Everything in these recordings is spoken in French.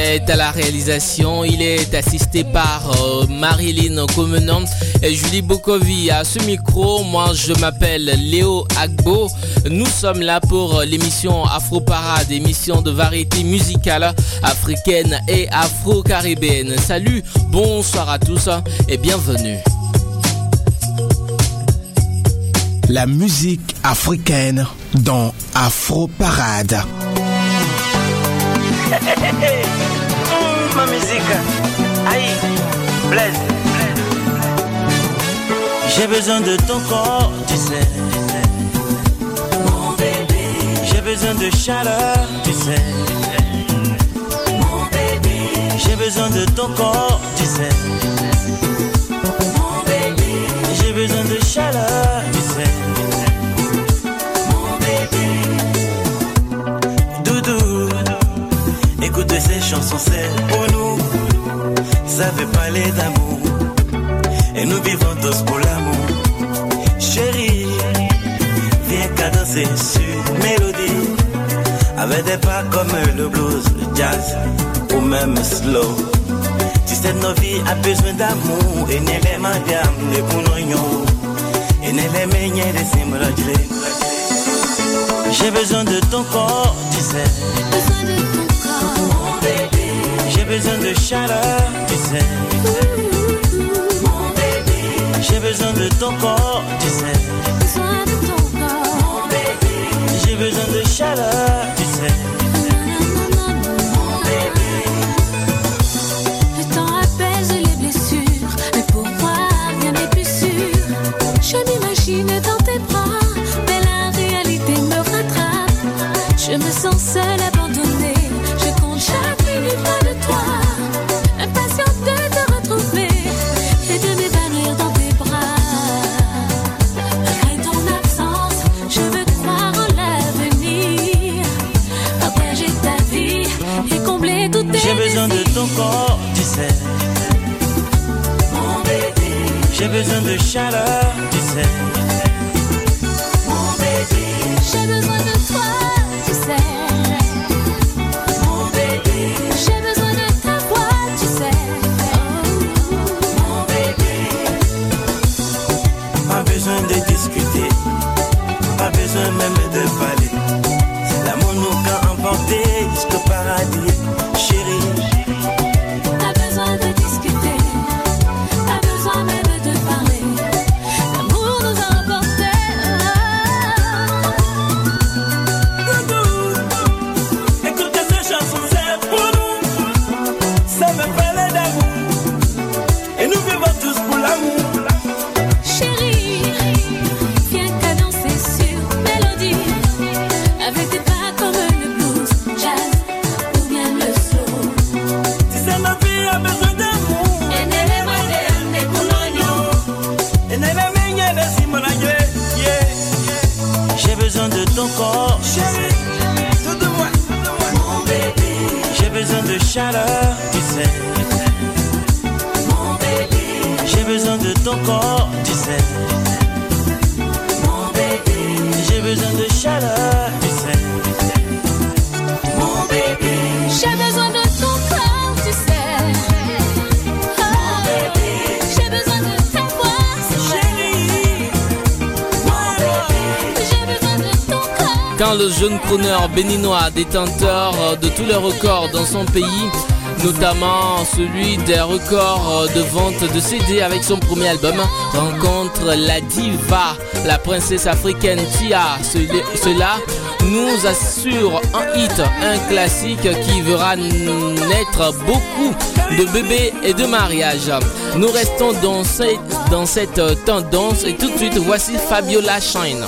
est à la réalisation. Il est assisté par euh, Marilyn Comenon et Julie Bokovi. À ce micro, moi je m'appelle Léo Agbo. Nous sommes là pour l'émission Afro Parade, émission de variété musicale africaine et afro-caribéenne. Salut, bonsoir à tous et bienvenue. La musique africaine dans Afro Parade. Mmh, ma musique. Aïe, Blaise. J'ai besoin de ton corps, tu sais. Mon bébé. J'ai besoin de chaleur, tu sais. Mon bébé. J'ai besoin de ton corps, tu sais. Mon bébé. J'ai besoin de chaleur, chansons, c'est pour nous. Ça fait parler d'amour. Et nous vivons tous pour l'amour. Chérie, viens danser sur mélodie. Avec des pas comme le blues, le jazz ou même slow. Tu sais, nos vies a besoin d'amour. Et n'est les madame, les bounognon. Et n'est les meilleurs des simrajlés. J'ai besoin de ton corps, tu sais. J'ai besoin de chaleur, tu sais. J'ai besoin de ton corps, tu sais. J'ai besoin de chaleur, tu sais. J'ai besoin de chaleur, jeune crooner béninois, détenteur de tous les records dans son pays, notamment celui des records de vente de CD avec son premier album, rencontre la diva, la princesse africaine Tia. Cela- nous assure un hit, un classique qui verra naître beaucoup de bébés et de mariages. Nous restons dans cette, dans cette tendance et tout de suite voici Fabiola Shine.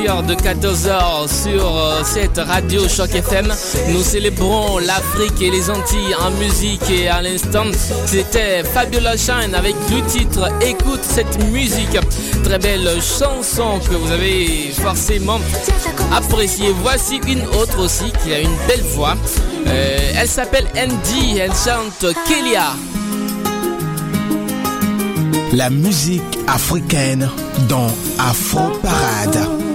De 14h sur euh, cette radio Choc FM. Nous célébrons l'Afrique et les Antilles en musique et à l'instant, c'était Fabiola Shine avec le titre Écoute cette musique. Très belle chanson que vous avez forcément appréciée. Voici une autre aussi qui a une belle voix. Euh, elle s'appelle Andy, elle chante Kelia. La musique africaine dans Afro Parade.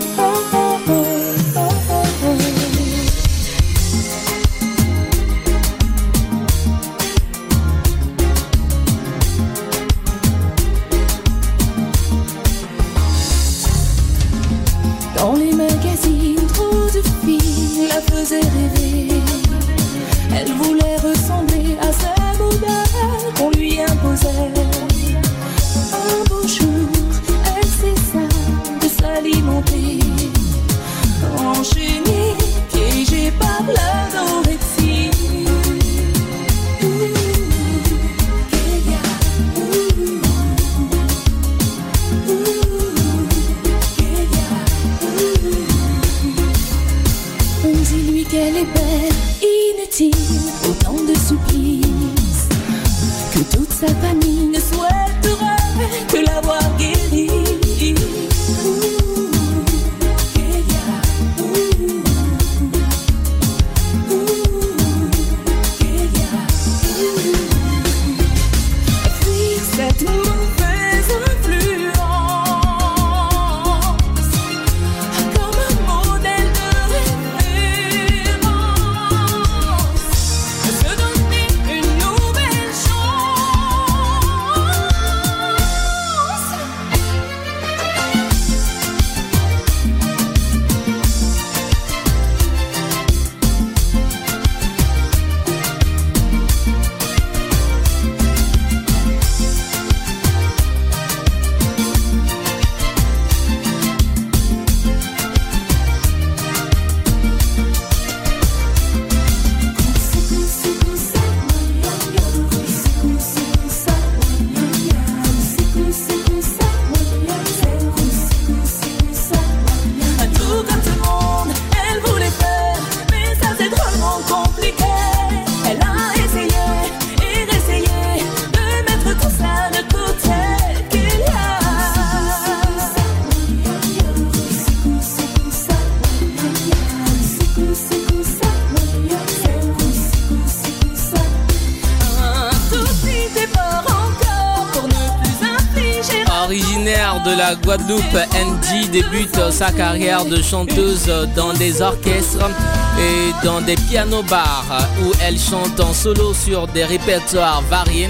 Débute sa carrière de chanteuse dans des orchestres et dans des pianos-bars où elle chante en solo sur des répertoires variés,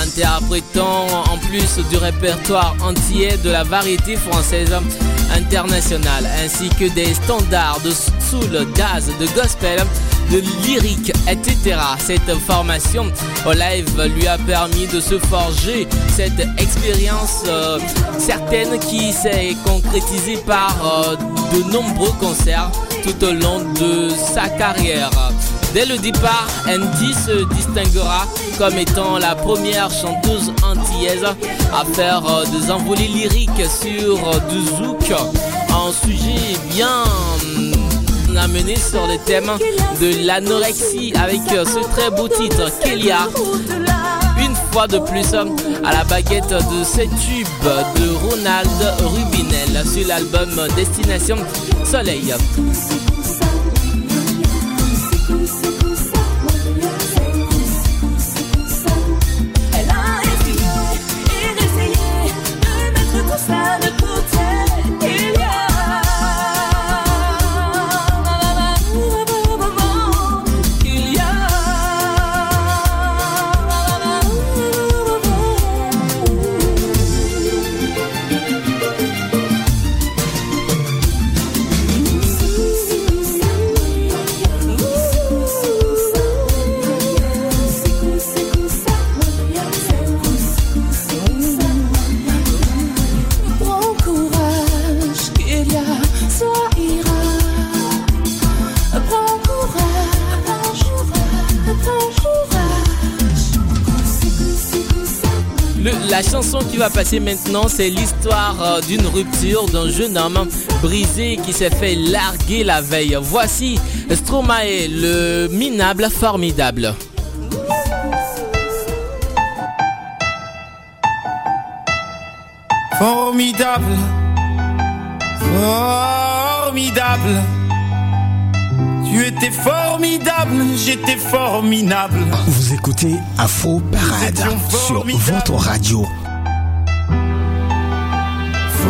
interprétant en plus du répertoire entier de la variété française internationale, ainsi que des standards de soul, jazz, de gospel de lyrique, etc. Cette formation au live lui a permis de se forger cette expérience euh, certaine qui s'est concrétisée par euh, de nombreux concerts tout au long de sa carrière. Dès le départ, Andy se distinguera comme étant la première chanteuse antillaise à faire euh, des envolées lyriques sur du zouk, un sujet bien amené sur le thème de l'anorexie avec euh, ce très beau titre Kélia. Une fois de plus à la baguette de ce tube de Ronald Rubinel sur l'album Destination Soleil. Va passer maintenant, c'est l'histoire euh, d'une rupture d'un jeune homme brisé qui s'est fait larguer la veille. Voici Stromae, le minable formidable. Formidable, formidable. Tu étais formidable, j'étais formidable. Vous écoutez Afro Parade sur votre radio.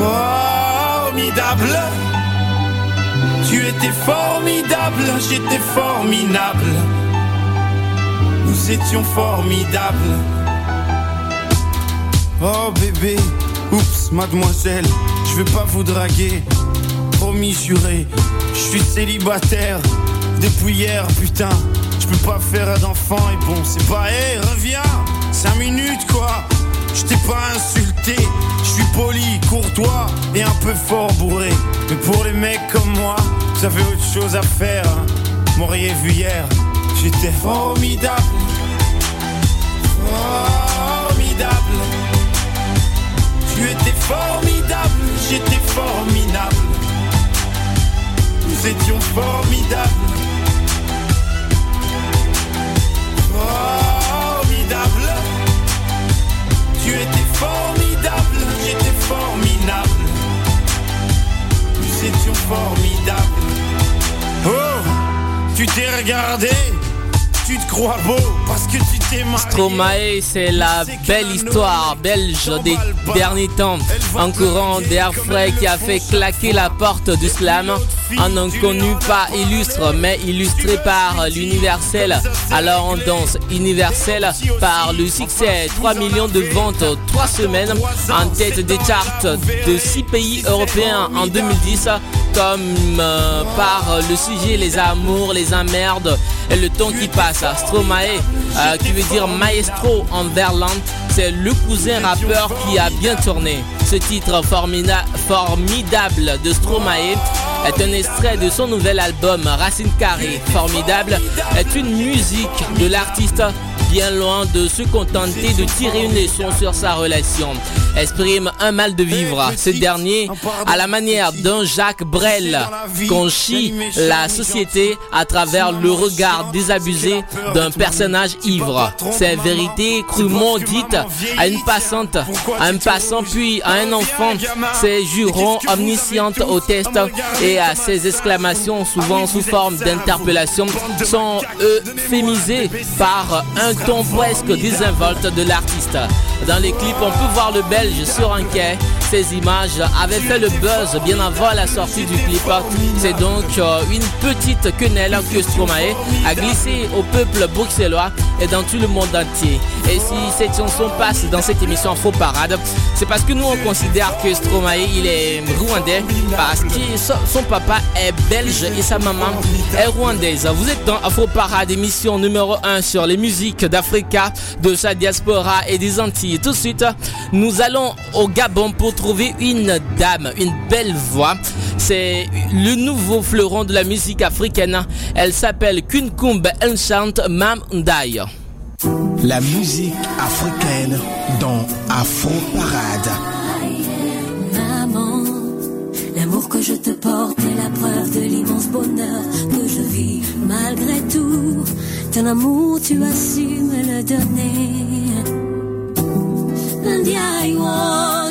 Formidable. Tu étais formidable, j'étais formidable. Nous étions formidables. Oh bébé, oups, mademoiselle, je veux pas vous draguer. Promis juré, je suis célibataire depuis hier, putain. Je peux pas faire d'enfant et bon, c'est pas, hé, reviens, 5 minutes quoi. Je t'ai pas insulté, je suis poli, courtois et un peu fort bourré. Mais pour les mecs comme moi, vous avez autre chose à faire. Hein. M'auriez vu hier, j'étais formidable. Formidable. Tu étais formidable, j'étais formidable. Nous étions formidables. Formidable, j'étais formidable. Nous étions formidables. Oh, tu t'es regardé, tu te crois beau parce que tu t'es marié. Stromae, c'est la belle histoire belge des derniers temps. Un courant d'air frais qui a fait claquer la porte du slam. Un inconnu pas illustre, mais illustré par l'universel. Alors on danse universel par le succès. 3 millions de ventes, 3 semaines en tête des charts de 6 pays européens en 2010 comme euh, par le sujet les amours, les emmerdes et le temps qui passe. Stromae, euh, qui veut dire maestro en verlan, c'est le cousin rappeur qui a bien tourné. Ce titre formidable de Stromae est un extrait de son nouvel album Racine Carrée. Formidable est une musique de l'artiste bien loin de se contenter de tirer une leçon sur sa relation. Exprime un mal de vivre. Ce dernier, à la manière d'un Jacques Brel, conchit la société à travers le regard désabusé d'un personnage ivre. Ces vérités crûment dites à une passante, à un passant puis à un enfant, ces jurons omniscientes au test et à ces exclamations souvent sous forme d'interpellation sont euphémisées par un ton presque désinvolte de l'artiste. Dans les clips, on peut voir le Belge sur un quai. Ces images avaient fait le buzz bien avant la sortie du clip. C'est donc euh, une petite quenelle que Stromae a glissée au peuple bruxellois et dans tout le monde entier. Et si cette chanson passe dans cette émission Faux Parade, c'est parce que nous on considère que Stromae il est rwandais parce que son papa est belge et sa maman est rwandaise. Vous êtes dans Afro Parade, émission numéro 1 sur les musiques d'Africa, de sa diaspora et des Antilles. Tout de suite, nous allons au Gabon pour trouver une dame, une belle voix. C'est le nouveau fleuron de la musique africaine. Elle s'appelle Kunkumbe Enchant Mam Ndai. La musique africaine dans Afro Parade. Maman, l'amour que je te porte est la preuve de l'immense bonheur que je vis malgré tout. Ton amour, tu as su me le donner.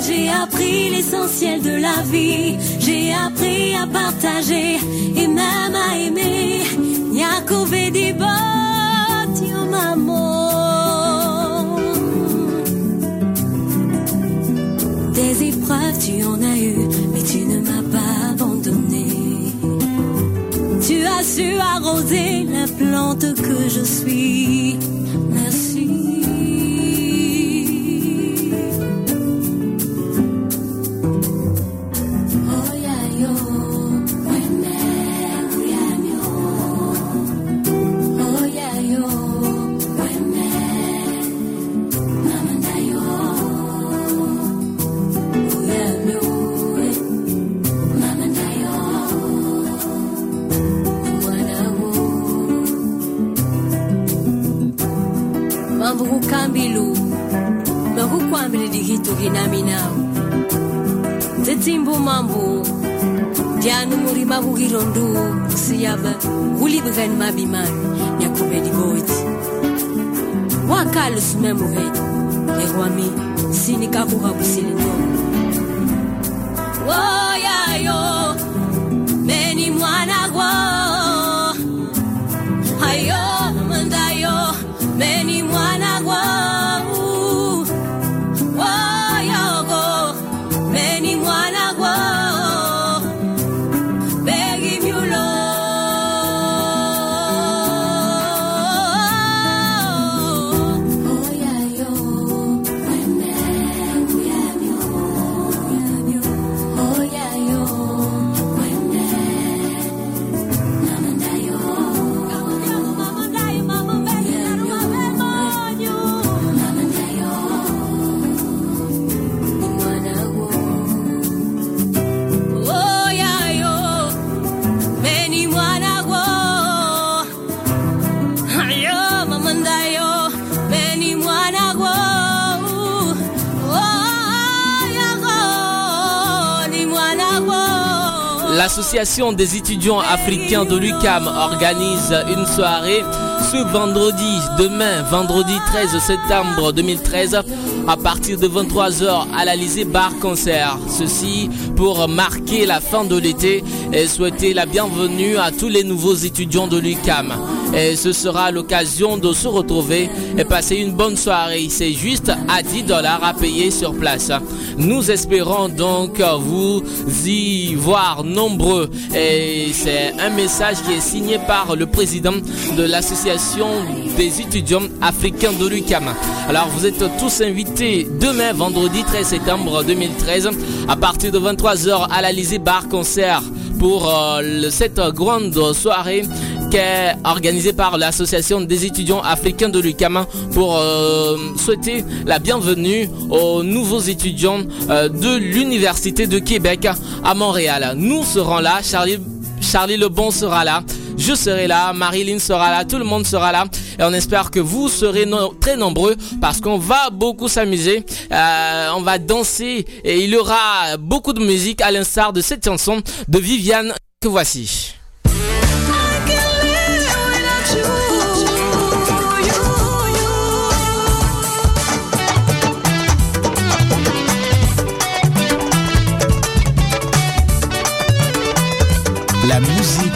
J'ai appris l'essentiel de la vie. J'ai appris à partager et même à aimer. Nyakove di botio maman. Des épreuves, tu en as eu, mais tu ne m'as pas abandonné. Tu as su arroser la plante que je suis. Merci. sondu siyaba kulibugan mabiman nyakubedi boiti wakalus memuhedi erwami sinikakuha busilindoo L'association des étudiants africains de l'UCAM organise une soirée ce vendredi, demain, vendredi 13 septembre 2013, à partir de 23h à l'Alizé Bar Concert. Ceci pour marquer la fin de l'été et souhaiter la bienvenue à tous les nouveaux étudiants de l'UCAM. Et ce sera l'occasion de se retrouver et passer une bonne soirée. C'est juste à 10 dollars à payer sur place. Nous espérons donc vous y voir nombreux. Et c'est un message qui est signé par le président de l'association des étudiants africains de l'UCAM. Alors vous êtes tous invités demain, vendredi 13 septembre 2013, à partir de 23h à l'Alizé Bar Concert pour euh, cette grande soirée qui est organisée par l'association des étudiants africains de l'UCAM pour euh, souhaiter la bienvenue aux nouveaux étudiants euh, de l'Université de Québec à Montréal. Nous serons là, Charlie, Charlie Lebon sera là. Je serai là, Marilyn sera là, tout le monde sera là. Et on espère que vous serez très nombreux parce qu'on va beaucoup s'amuser. Euh, on va danser et il y aura beaucoup de musique à l'instar de cette chanson de Viviane que voici. La musique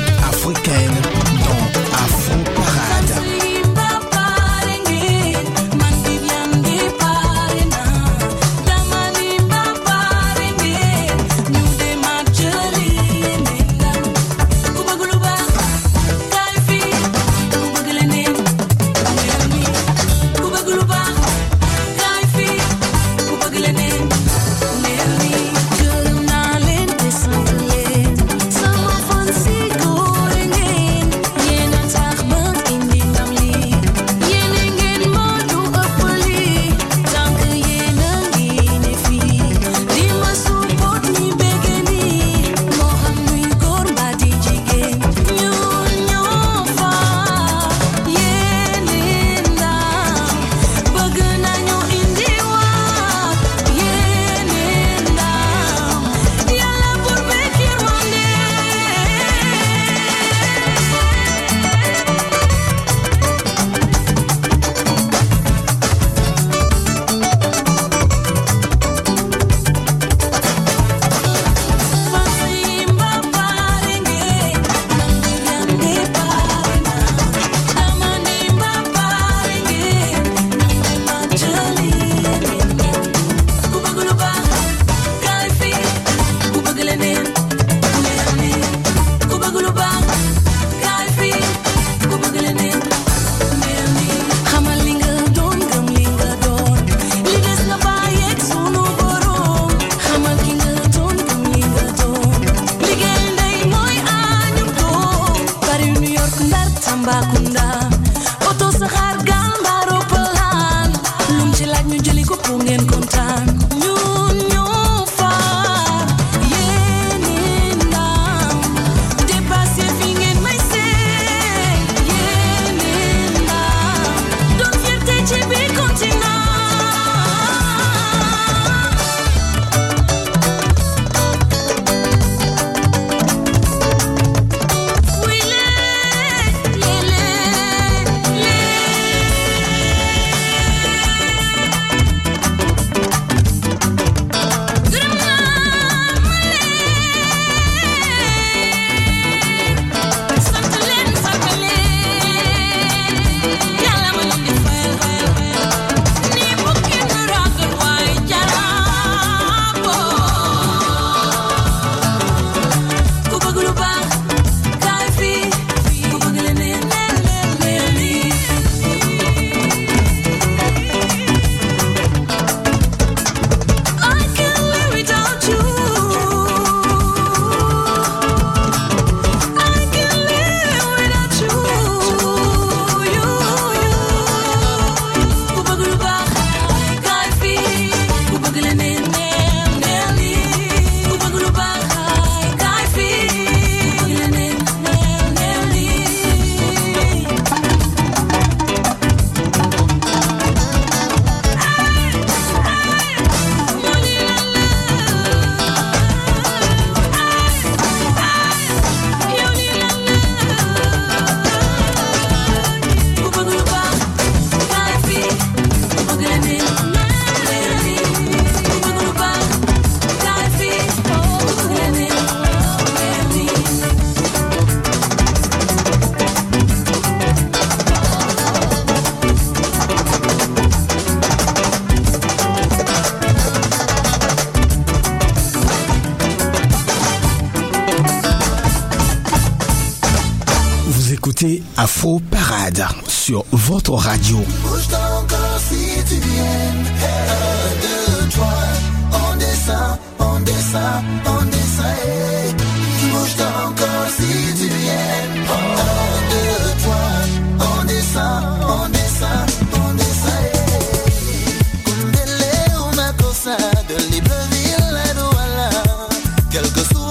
quelque chose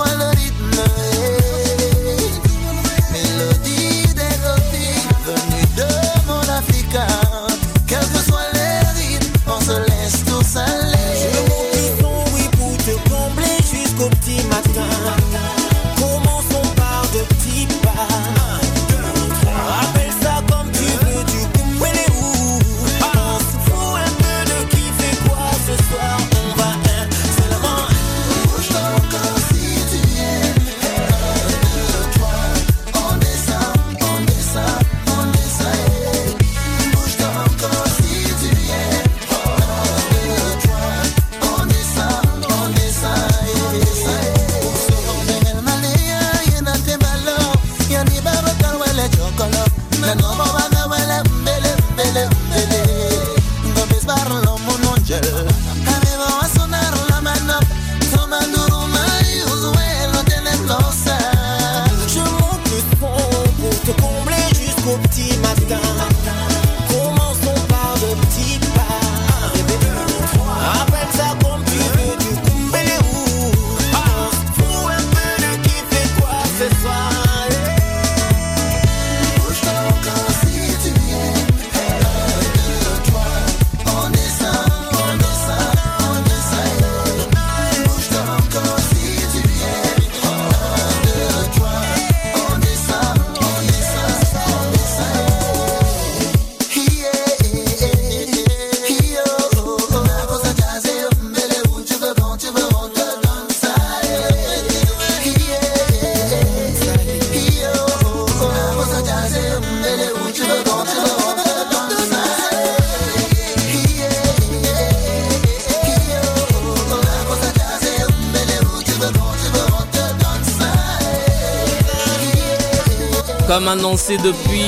comme annoncé depuis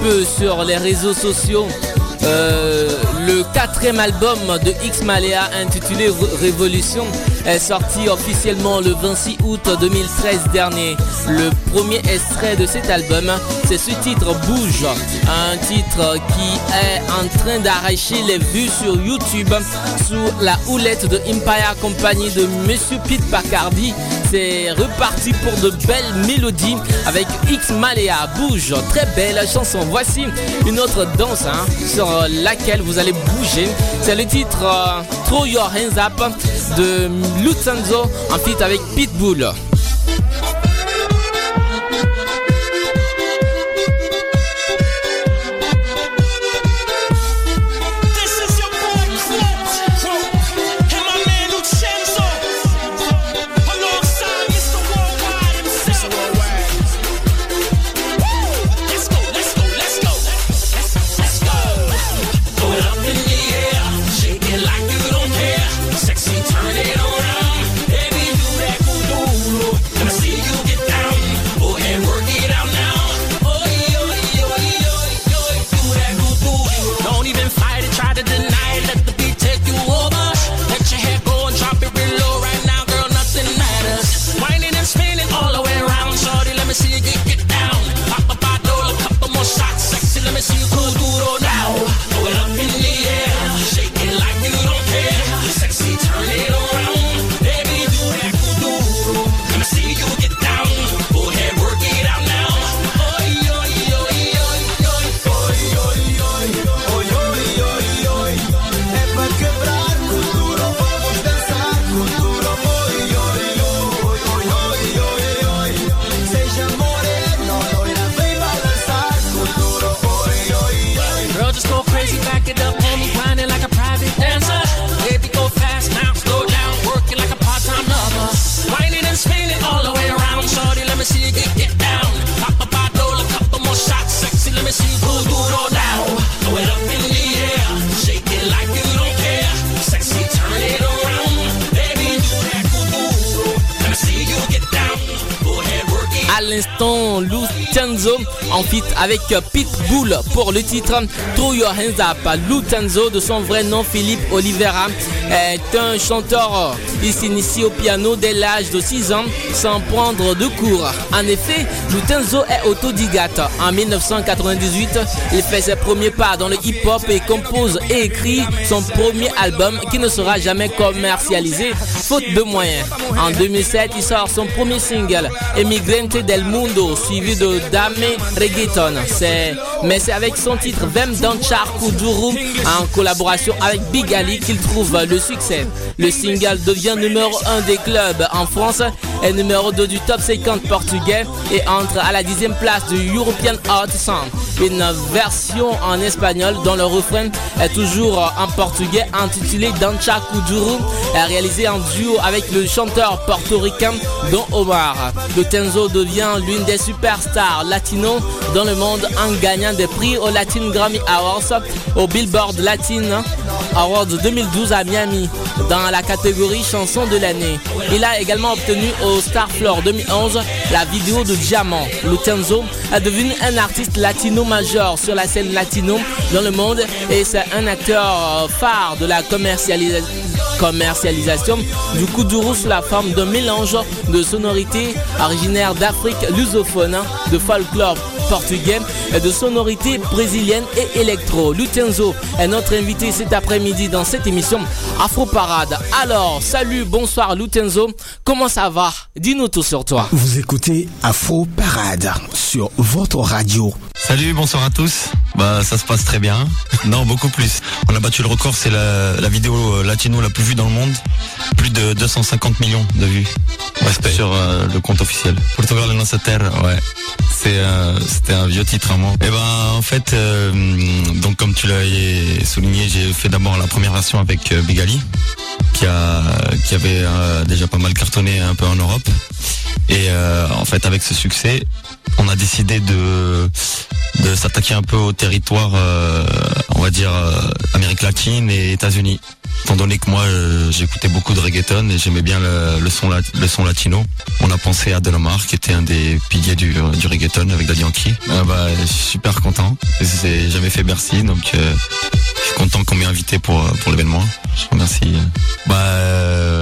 peu sur les réseaux sociaux, euh, le quatrième album de X Malea intitulé Révolution est sorti officiellement le 26 août 2013 dernier. Le premier extrait de cet album, c'est ce titre Bouge, un titre qui est en train d'arracher les vues sur YouTube sous la houlette de Empire Company de Monsieur Pete Bacardi c'est reparti pour de belles mélodies avec X Malea Bouge, très belle chanson. Voici une autre danse hein, sur laquelle vous allez bouger. C'est le titre euh, Throw Your Hands Up de Lutzanzo en feat avec Pitbull. En avec Pitbull pour le titre Throw Your Hands Up. Lutenzo, de son vrai nom Philippe Olivera, est un chanteur. Il s'initie au piano dès l'âge de 6 ans sans prendre de cours. En effet, Lutenzo est autodidacte. En 1998, il fait ses premiers pas dans le hip-hop et compose et écrit son premier album qui ne sera jamais commercialisé faute de moyens. En 2007, il sort son premier single, Emigrante del Mundo, suivi de Dame Reggaeton. Mais c'est avec son titre Vem Danchar Kuduru en collaboration avec Big Ali qu'il trouve le succès. Le single devient numéro 1 des clubs en France et numéro 2 du top 50 portugais et entre à la dixième place du European Hot Song. Une version en espagnol dont le refrain est toujours en portugais intitulé Dancha Kuduru réalisé en avec le chanteur portoricain Don Omar. Le Tenzo devient l'une des superstars latino dans le monde en gagnant des prix au Latin Grammy Awards, au Billboard Latin Awards 2012 à Miami dans la catégorie chanson de l'année. Il a également obtenu au Star Floor 2011 la vidéo de Diamant. Lutenzo est devenu un artiste latino majeur sur la scène latino dans le monde et c'est un acteur phare de la commercialisation commercialisation du Kuduru sous la forme d'un mélange de sonorités originaires d'Afrique lusophone, de folklore portugais et de sonorités brésiliennes et électro. Lutenzo est notre invité cet après-midi dans cette émission Afro Parade. Alors, salut, bonsoir Lutenzo, comment ça va? Dis-nous tout sur toi. Vous écoutez Afro Parade sur votre radio. Salut, bonsoir à tous. Bah ça se passe très bien. Non, beaucoup plus. On a battu le record, c'est la, la vidéo euh, latino la plus vue dans le monde. Plus de 250 millions de vues. Respect. Sur euh, le compte officiel. Portugal en nossa terre, ouais. C'est euh, c'était un vieux titre à moi. Et ben en fait, euh, donc comme tu l'as souligné, j'ai fait d'abord la première version avec euh, Big Ali, qui a qui avait déjà pas mal cartonné un peu en Europe. Et en fait, avec ce succès, on a décidé de de s'attaquer un peu au territoire, euh, on va dire euh, Amérique latine et États-Unis. Étant donné que moi euh, j'écoutais beaucoup de reggaeton et j'aimais bien le, son le son latino, on a pensé à Delomar qui était un des piliers du, du reggaeton avec Daddy Yankee. Euh, bah, je suis super content. J'ai jamais fait Bercy donc je suis content qu'on m'ait invité pour pour l'événement. Je remercie. Bah,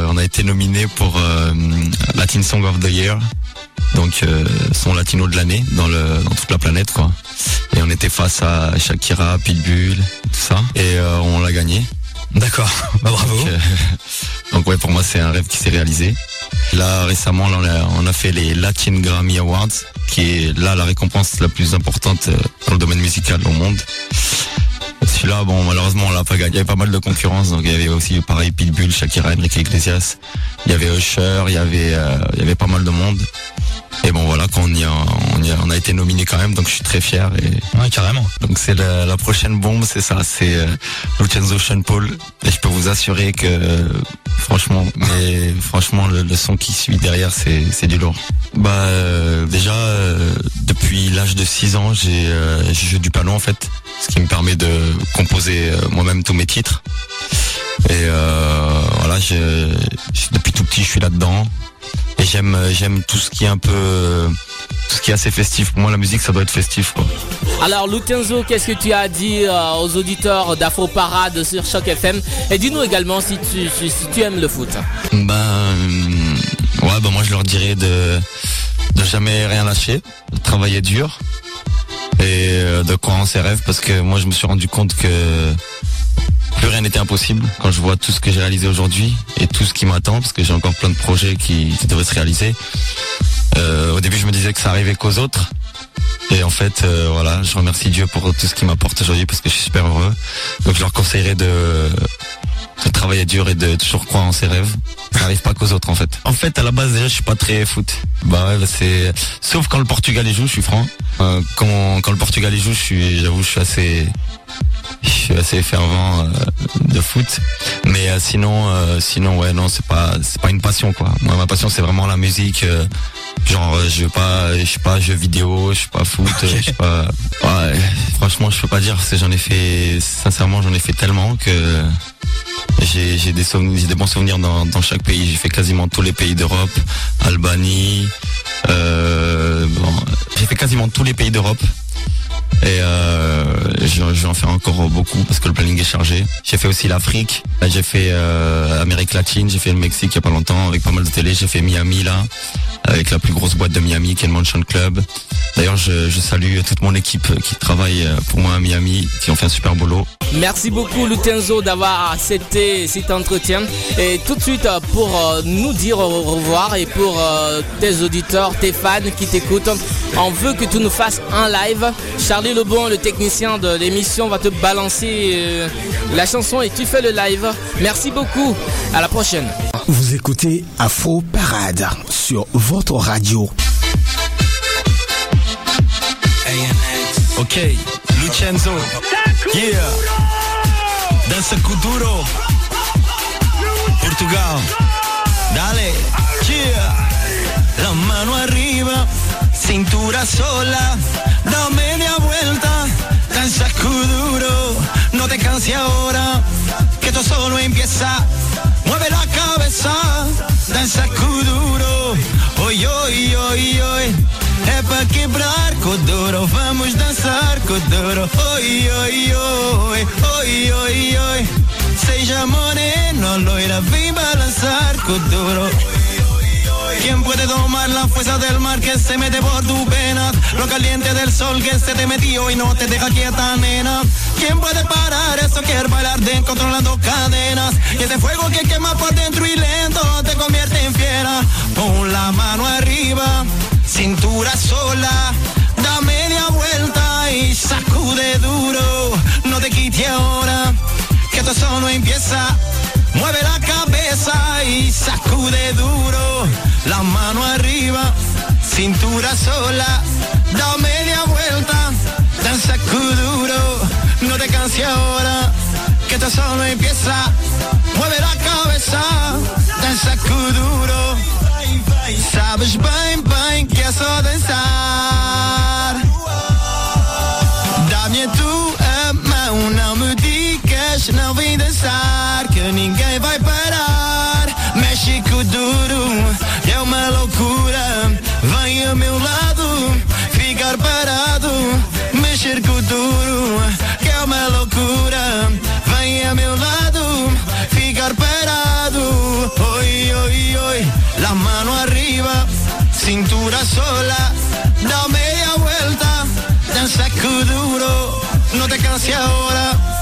on a été nominé pour Latin Song of the Year donc euh, son latino de l'année dans le dans toute la planète quoi. Et on était face à Shakira, Pitbull, tout ça et euh, on l'a gagné. D'accord, bah bravo. Donc, euh, donc ouais pour moi c'est un rêve qui s'est réalisé. Là récemment là, on, a, on a fait les Latin Grammy Awards qui est là la récompense la plus importante dans le domaine musical au monde. Celui-là, bon, malheureusement, on l'a pas gagné. Il y avait pas mal de concurrence, donc il y avait aussi, pareil, Pitbull, Shakira, Enrique Iglesias. Il y avait Usher, il y avait, euh, il y avait pas mal de monde. Et bon, voilà, quand on y a, on y a, on a été nominé quand même, donc je suis très fier. Et Ouais, carrément. donc c'est la, la prochaine bombe, c'est ça, c'est euh, Lucenzo Sean Paul. Et je peux vous assurer que, euh, franchement, mais franchement, le, le son qui suit derrière, c'est, c'est du lourd. Bah, euh, déjà, euh, depuis l'âge de 6 ans, j'ai, euh, je joue du piano en fait, ce qui me permet de composer moi-même tous mes titres. Et voilà, je, je- depuis tout petit, je suis là-dedans. Et j'aime, euh, j'aime tout ce qui est un peu, euh, tout ce qui est assez festif. Pour moi, la musique, ça doit être festif, quoi. Alors Lutenzo, qu'est-ce que tu as dit euh, aux auditeurs d'Afro Parade sur Choc FM Et dis-nous également si tu, si, si tu aimes le foot. Ben ouais ben moi je leur dirais de de jamais rien lâcher, de travailler dur et de croire en ses rêves parce que moi je me suis rendu compte que plus rien n'était impossible quand je vois tout ce que j'ai réalisé aujourd'hui et tout ce qui m'attend parce que j'ai encore plein de projets qui, devraient se réaliser. Euh, au début je me disais que ça arrivait qu'aux autres et en fait euh, voilà je remercie Dieu pour tout ce qu'il m'apporte aujourd'hui parce que je suis super heureux. Donc je leur conseillerais de de travailler dur et de toujours croire en ses rêves. Ça pas qu'aux autres en fait. En fait, à la base déjà, je suis pas très foot. Bah ouais, bah, c'est sauf quand le Portugal y joue, je suis franc. Euh, quand quand le Portugal y joue, je suis, j'avoue, je suis assez, je suis assez fervent euh, de foot. Mais euh, sinon, euh, sinon ouais, non, c'est pas, c'est pas une passion quoi. Moi, ma passion, c'est vraiment la musique. Genre, euh, je veux pas, je suis pas jeu vidéo, je suis pas foot, euh, je suis pas. Franchement, je peux pas dire. c'est J'en ai fait, sincèrement, j'en ai fait tellement que J'ai des bons souvenirs dans, chaque pays. J'ai fait quasiment tous les pays d'Europe, Albanie. euh, bon, j'ai fait quasiment tous les pays d'Europe. Et euh, je, vais en faire encore beaucoup parce que le planning est chargé. J'ai fait aussi l'Afrique, j'ai fait Amérique latine, j'ai fait le Mexique il y a pas longtemps avec pas mal de télé. J'ai fait Miami là, avec la plus grosse boîte de Miami qui est le Mansion Club. D'ailleurs, je, je salue toute mon équipe qui travaille pour moi à Miami, qui ont fait un super boulot. Merci beaucoup Lutenzo d'avoir accepté cet entretien. Et tout de suite euh, pour euh, nous dire au revoir et pour euh, tes auditeurs, tes fans qui t'écoutent, on veut que tu nous fasses un live. Charlie Lebon, le technicien de l'émission, va te balancer la chanson et tu fais le live. Merci beaucoup. À la prochaine. Vous écoutez Afro Parade sur votre radio. Ok, Lucenzo. Yeah. Danza Kuduro. Portugal. Dale. Yeah. La mano arriba, cintura sola. Da media vuelta. Danza Kuduro. No te canses ahora, que esto solo empieza. Mueve la cabeza. Danza Kuduro. Oi, oi, oi, oi. É pra quebrar Kuduro, vamos dançar Kuduro. Oi, oi, oi, oi, oi, oi. Seja moreno, loira, vem balançar Kuduro. ¿Quién puede tomar la fuerza del mar que se mete por tu pena? Lo caliente del sol que se te metió y no te deja quieta, nena. ¿Quién puede parar eso? Quiere bailar de controlando cadenas. Y ese fuego que quema por dentro y lento te convierte en fiera. Pon la mano arriba, cintura sola. Da media vuelta y sacude duro. No te quite ahora, que esto solo empieza. Mueve la cabeza y sacude duro. La mano arriba, cintura sola. Da media vuelta, danza duro. No te canses ahora, que esto solo empieza. Mueve la cabeza, danza duro. Sabes bem, bem que é só dançar. Dá-me tu a mão, não não vem dançar, que ninguém vai parar. Mexe com duro, é uma loucura. Vem ao meu lado, ficar parado. Mexer com duro, que é uma loucura. Vem ao meu lado, ficar parado. Oi, oi, oi, la mano arriba, cintura sola. Da media vuelta, danza duro. No te canses ahora,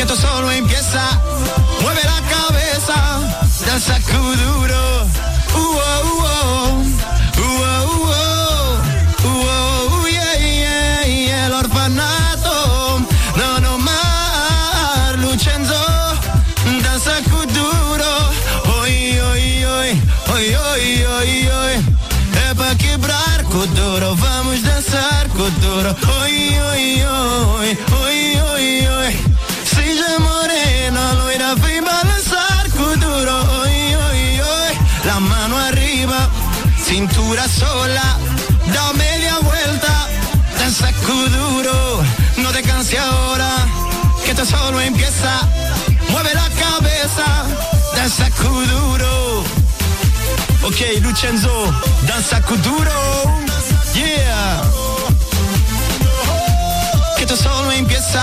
que esto solo empieza. Mueve la cabeza, danza duro. Uh, oh, uh, oh. Solo empieza. Mueve la cabeza, danza duro. Ok, Lucenzo, danza duro. Yeah. Que esto solo empieza.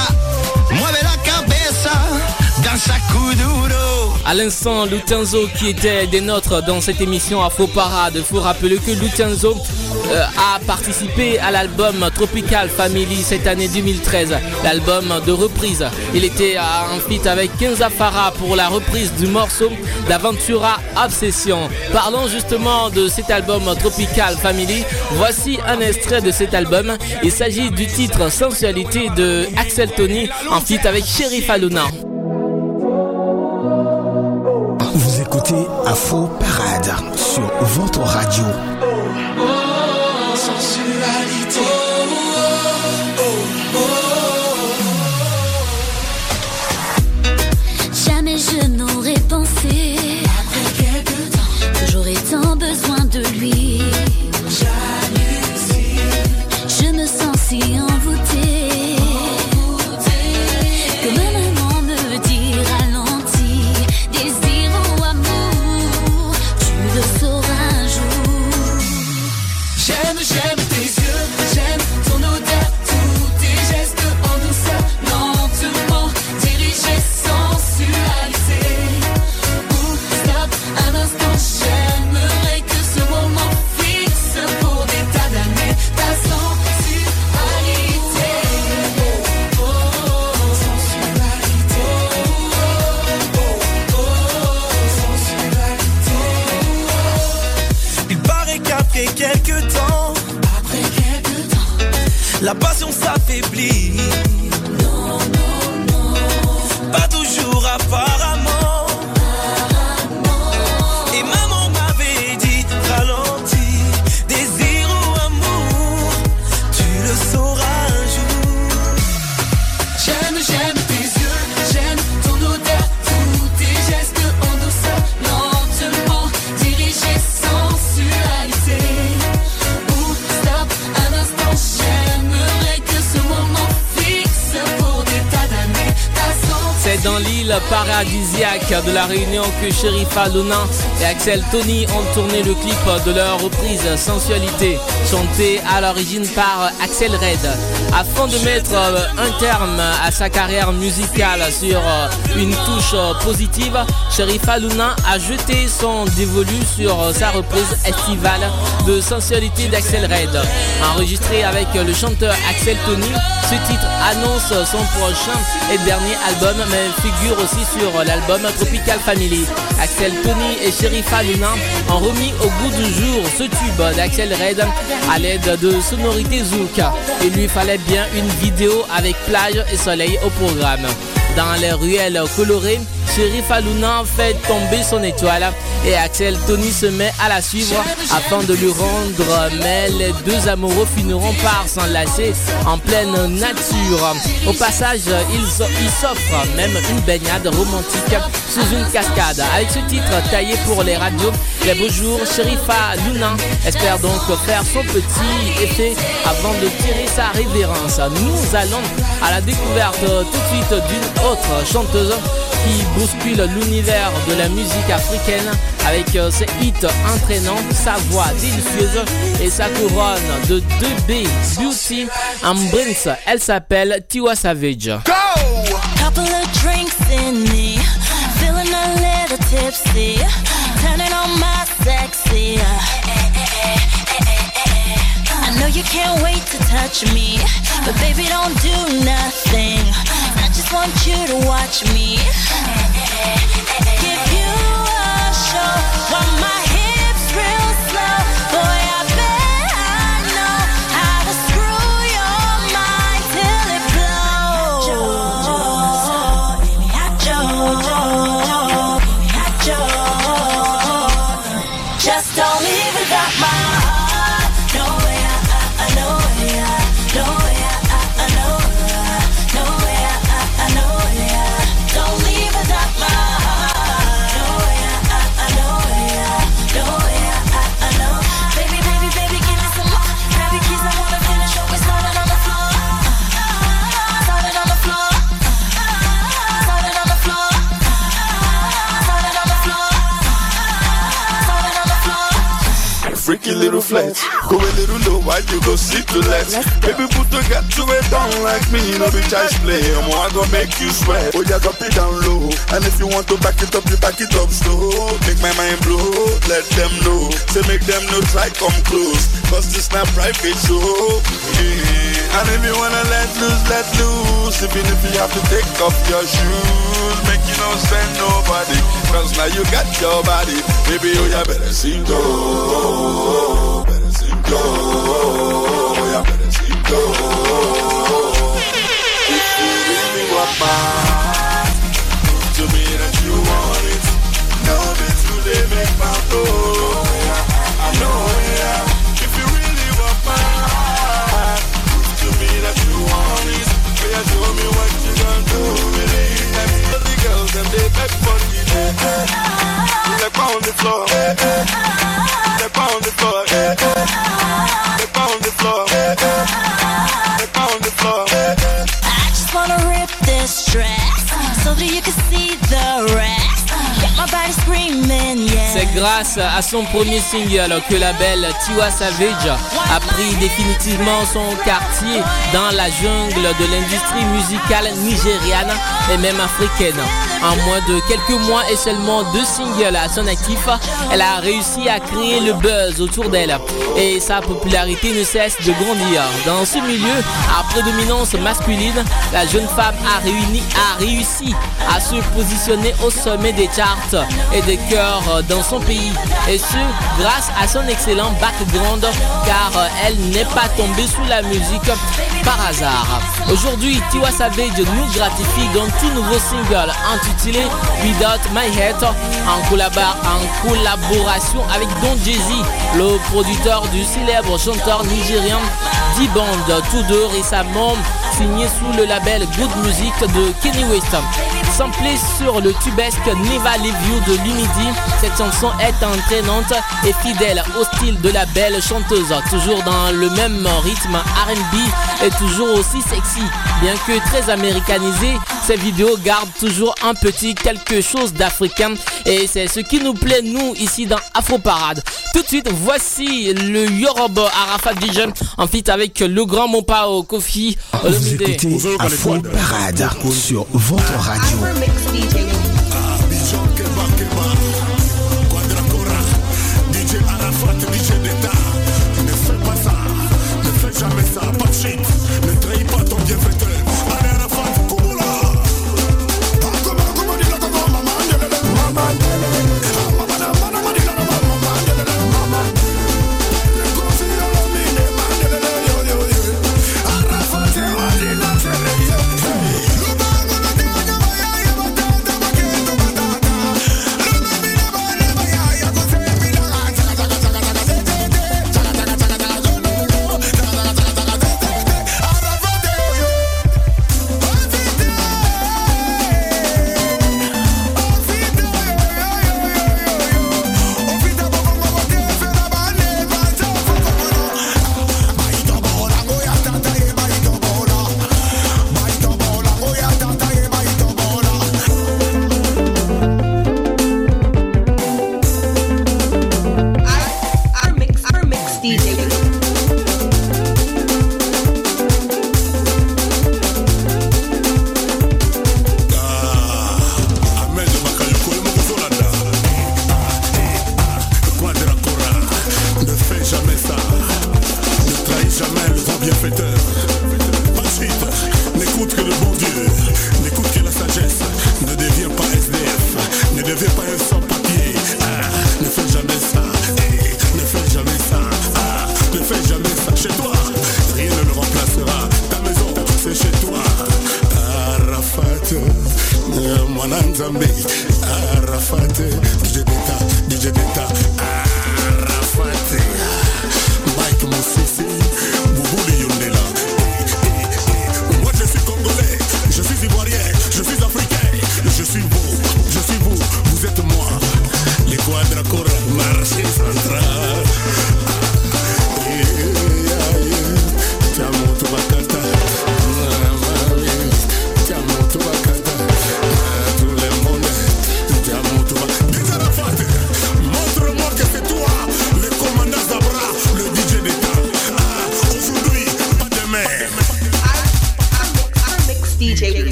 Mueve la cabeza, danza duro. À l'instant, Lutenzo qui était des nôtres dans cette émission Afro Parade. Il faut rappeler que Lutenzo euh, a participé à l'album Tropical Family cette année 2013, l'album de reprise. Il était en feat avec Kenza Farah pour la reprise du morceau d'Aventura Obsession. Parlons justement de cet album Tropical Family. Voici un extrait de cet album. Il s'agit du titre Sensualité de Axel Tony en feat avec Sheriff Aluna. Afro Parade sur votre radio. préparé à 10 de La Réunion que Sherifa Luna et Axel Tony ont tourné le clip de leur reprise Sensualité, chantée à l'origine par Axel Red. Afin de mettre euh, un terme à sa carrière musicale sur euh, une touche euh, positive, Sherifa Luna a jeté son dévolu sur sa reprise estivale de Sensualité d'Axel Red. Enregistré avec le chanteur Axel Tony, ce titre annonce son prochain et dernier album mais figure aussi sur l'album Tropical Family. Axel Tony et Sherifa Luna ont remis au goût du jour ce tube d'Axel Red à l'aide de sonorités zouk. Il lui fallait bien une vidéo avec plage et soleil au programme. Dans les ruelles colorées, Sherifa Luna fait tomber son étoile et Axel Tony se met à la suivre afin de lui rendre, mais les deux amoureux finiront par s'enlacer en pleine nature. Au passage, ils ils s'offrent même une baignade romantique sous une cascade. Avec ce titre taillé pour les radios, les beaux jours, Sherifa Luna espère donc faire son petit effet avant de tirer sa révérence. Nous allons à la découverte tout de suite d'une autre chanteuse qui bouscule l'univers de la musique africaine avec euh, ses hits entraînants, sa voix délicieuse et sa couronne de 2B Beauty en Brinks. Elle s'appelle Tiwa Savage. Couple can't wait to touch me, but baby don't do nothing. I just want you to watch me. Give you a show while my Freaky little flex, go a little low while you go sit to let. Baby, put to get to it down like me, no be child's play. I'm I gonna make you sweat. Oh, yeah, drop it down low. And if you want to back it up, you back it up slow. Make my mind blow, let them know. Say make them know, try come close. Cause this not private show. Yeah. And if you wanna let loose, let loose. Even if you have to take off your shoes, make you not spend nobody. Cause now you got your body. Baby, oh, yeah, better sing go. Better sing go. Yeah, better sing go. If you really want my them they day. Step on the floor. On the floor. On the floor. On the floor. I just wanna rip this dress so that you can see the rest. C'est grâce à son premier single que la belle Tiwa Savage a pris définitivement son quartier dans la jungle de l'industrie musicale nigériane et même africaine. En moins de quelques mois et seulement deux singles à son actif, elle a réussi à créer le buzz autour d'elle et sa popularité ne cesse de grandir. Dans ce milieu à prédominance masculine, la jeune femme a, a réussi à se positionner au sommet des charts et des cœurs euh, dans son pays. Et ce, grâce à son excellent background, car euh, elle n'est pas tombée sous la musique par hasard. Aujourd'hui, Tiwa Savage nous gratifie d'un tout nouveau single intitulé Without My Head en, en collaboration avec Don Jay-Z, le producteur du célèbre chanteur nigérien D-Bond, tous deux récemment signés sous le label Good Music de Kenny West. Samplé sur le tubesque Leave You de Lumidi, cette chanson est entraînante et fidèle au style de la belle chanteuse, toujours dans le même rythme R&B et toujours aussi sexy. Bien que très américanisée, ces vidéos gardent toujours un petit quelque chose d'africain et c'est ce qui nous plaît nous ici dans Afro Parade. Tout de suite, voici le Yorob Arafat DJ en feat avec le grand Mopao Kofi Vous Olomide. écoutez Afro Parade sur votre radio.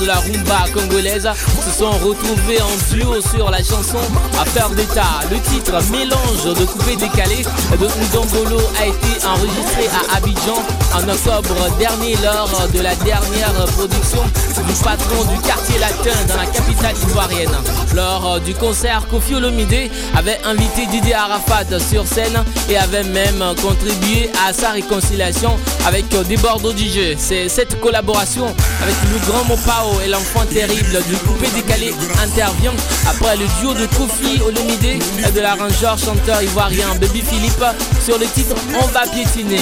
De la rumba congolaise se sont retrouvés en duo sur la chanson Affaire d'État. Le titre Mélange de coupé décalé de Ndombolo a été enregistré à Abidjan en octobre dernier lors de la dernière production du patron du quartier latin dans la capitale ivoirienne. Lors du concert, Kofi Olomide avait invité Didier Arafat sur scène et avait même contribué à sa réconciliation avec des Bordeaux DJ. C'est cette collaboration avec le grand Mopao et l'enfant terrible du coupé décalé intervient après le duo de Kofi Olomide et de l'arrangeur chanteur ivoirien Baby Philippe sur le titre On va piétiner.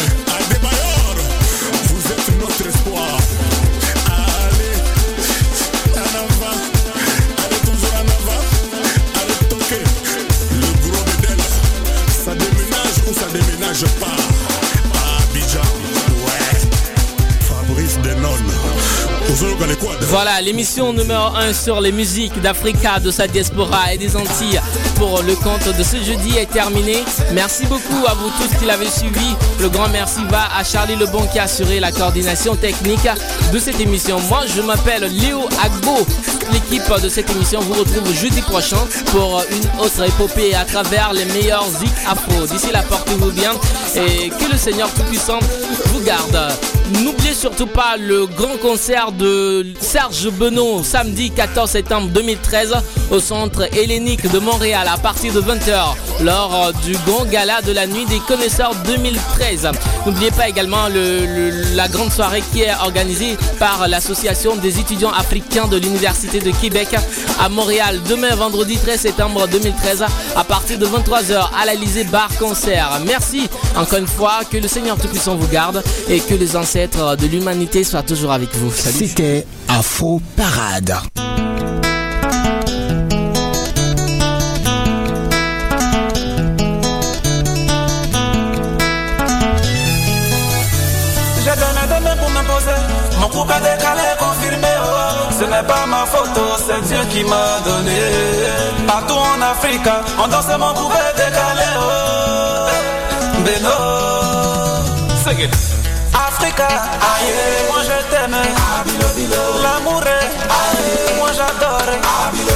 Voilà, l'émission numéro 1 sur les musiques d'Africa, de sa diaspora et des Antilles pour le compte de ce jeudi est terminé. Merci beaucoup à vous tous qui l'avez suivi. Le grand merci va à Charlie Lebon qui a assuré la coordination technique de cette émission. Moi, je m'appelle Léo Agbo. L'équipe de cette émission vous retrouve jeudi prochain pour une autre épopée à travers les meilleurs zik afro. D'ici là, portez-vous bien et que le Seigneur Tout-Puissant vous garde. N'oubliez surtout pas le grand concert de Serge Benoît samedi 14 septembre 2013 au centre hellénique de Montréal à partir de 20h lors du grand gala de la nuit des connaisseurs 2013. N'oubliez pas également le- le- la grande soirée qui est organisée par l'association des étudiants africains de l'Université de Québec à Montréal demain vendredi 13 septembre 2013 à partir de 23h à l'Alizé Bar Concert. Merci encore une fois, que le Seigneur Tout-Puissant vous garde et que les ancêtres de l'humanité soient toujours avec vous. Salut. C'était Afro Parade. Mon couple a décalé, confirmé. oh. Ce n'est pas ma photo, c'est Dieu qui m'a donné. Partout en Afrique, on danse mon couple est décalé. Oh. Beno, sing it. Africa, aïe, moi je t'aime. L'amour est, moi j'adore.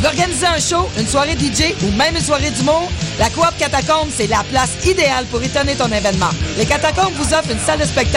Tu un show, une soirée DJ ou même une soirée d'humour? La Coop Catacombe, c'est la place idéale pour étonner ton événement. Les Catacombes vous offrent une salle de spectacle